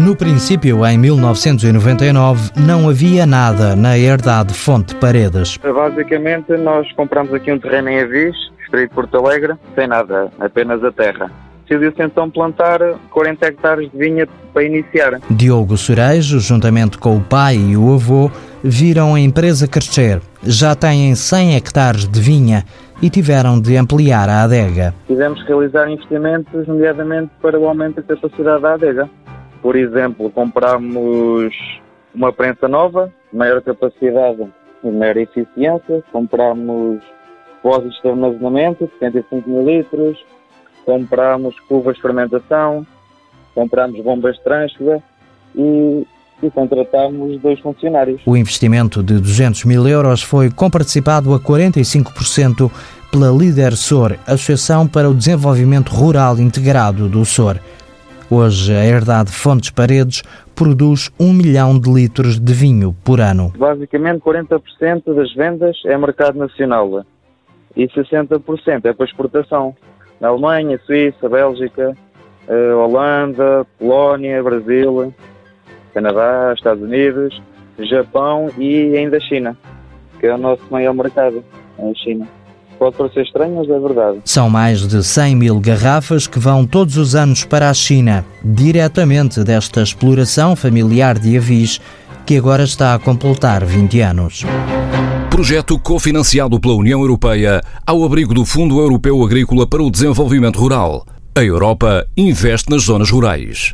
No princípio, em 1999, não havia nada na herdade Fonte Paredes. Basicamente, nós compramos aqui um terreno em Avis, distrito de Porto Alegre, sem nada, apenas a terra. Decidiu-se então plantar 40 hectares de vinha para iniciar. Diogo Cerejo, juntamente com o pai e o avô, viram a empresa crescer. Já têm 100 hectares de vinha e tiveram de ampliar a adega. Tivemos que realizar investimentos, nomeadamente para o aumento da capacidade da adega. Por exemplo, compramos uma prensa nova, maior capacidade e maior eficiência. Compramos depósitos de armazenamento, 75 mil litros. Compramos cubas de fermentação. Compramos bombas de transfer e, e contratamos dois funcionários. O investimento de 200 mil euros foi comparticipado a 45% pela Líder SOR, Associação para o Desenvolvimento Rural Integrado do SOR. Hoje, a Herdade Fontes Paredes produz um milhão de litros de vinho por ano. Basicamente, 40% das vendas é mercado nacional e 60% é para exportação. Na Alemanha, Suíça, Bélgica, eh, Holanda, Polónia, Brasil, Canadá, Estados Unidos, Japão e ainda China, que é o nosso maior mercado, é a China. Pode parecer estranho, mas é verdade. São mais de 100 mil garrafas que vão todos os anos para a China, diretamente desta exploração familiar de avis, que agora está a completar 20 anos. Projeto cofinanciado pela União Europeia ao abrigo do Fundo Europeu Agrícola para o Desenvolvimento Rural. A Europa investe nas zonas rurais.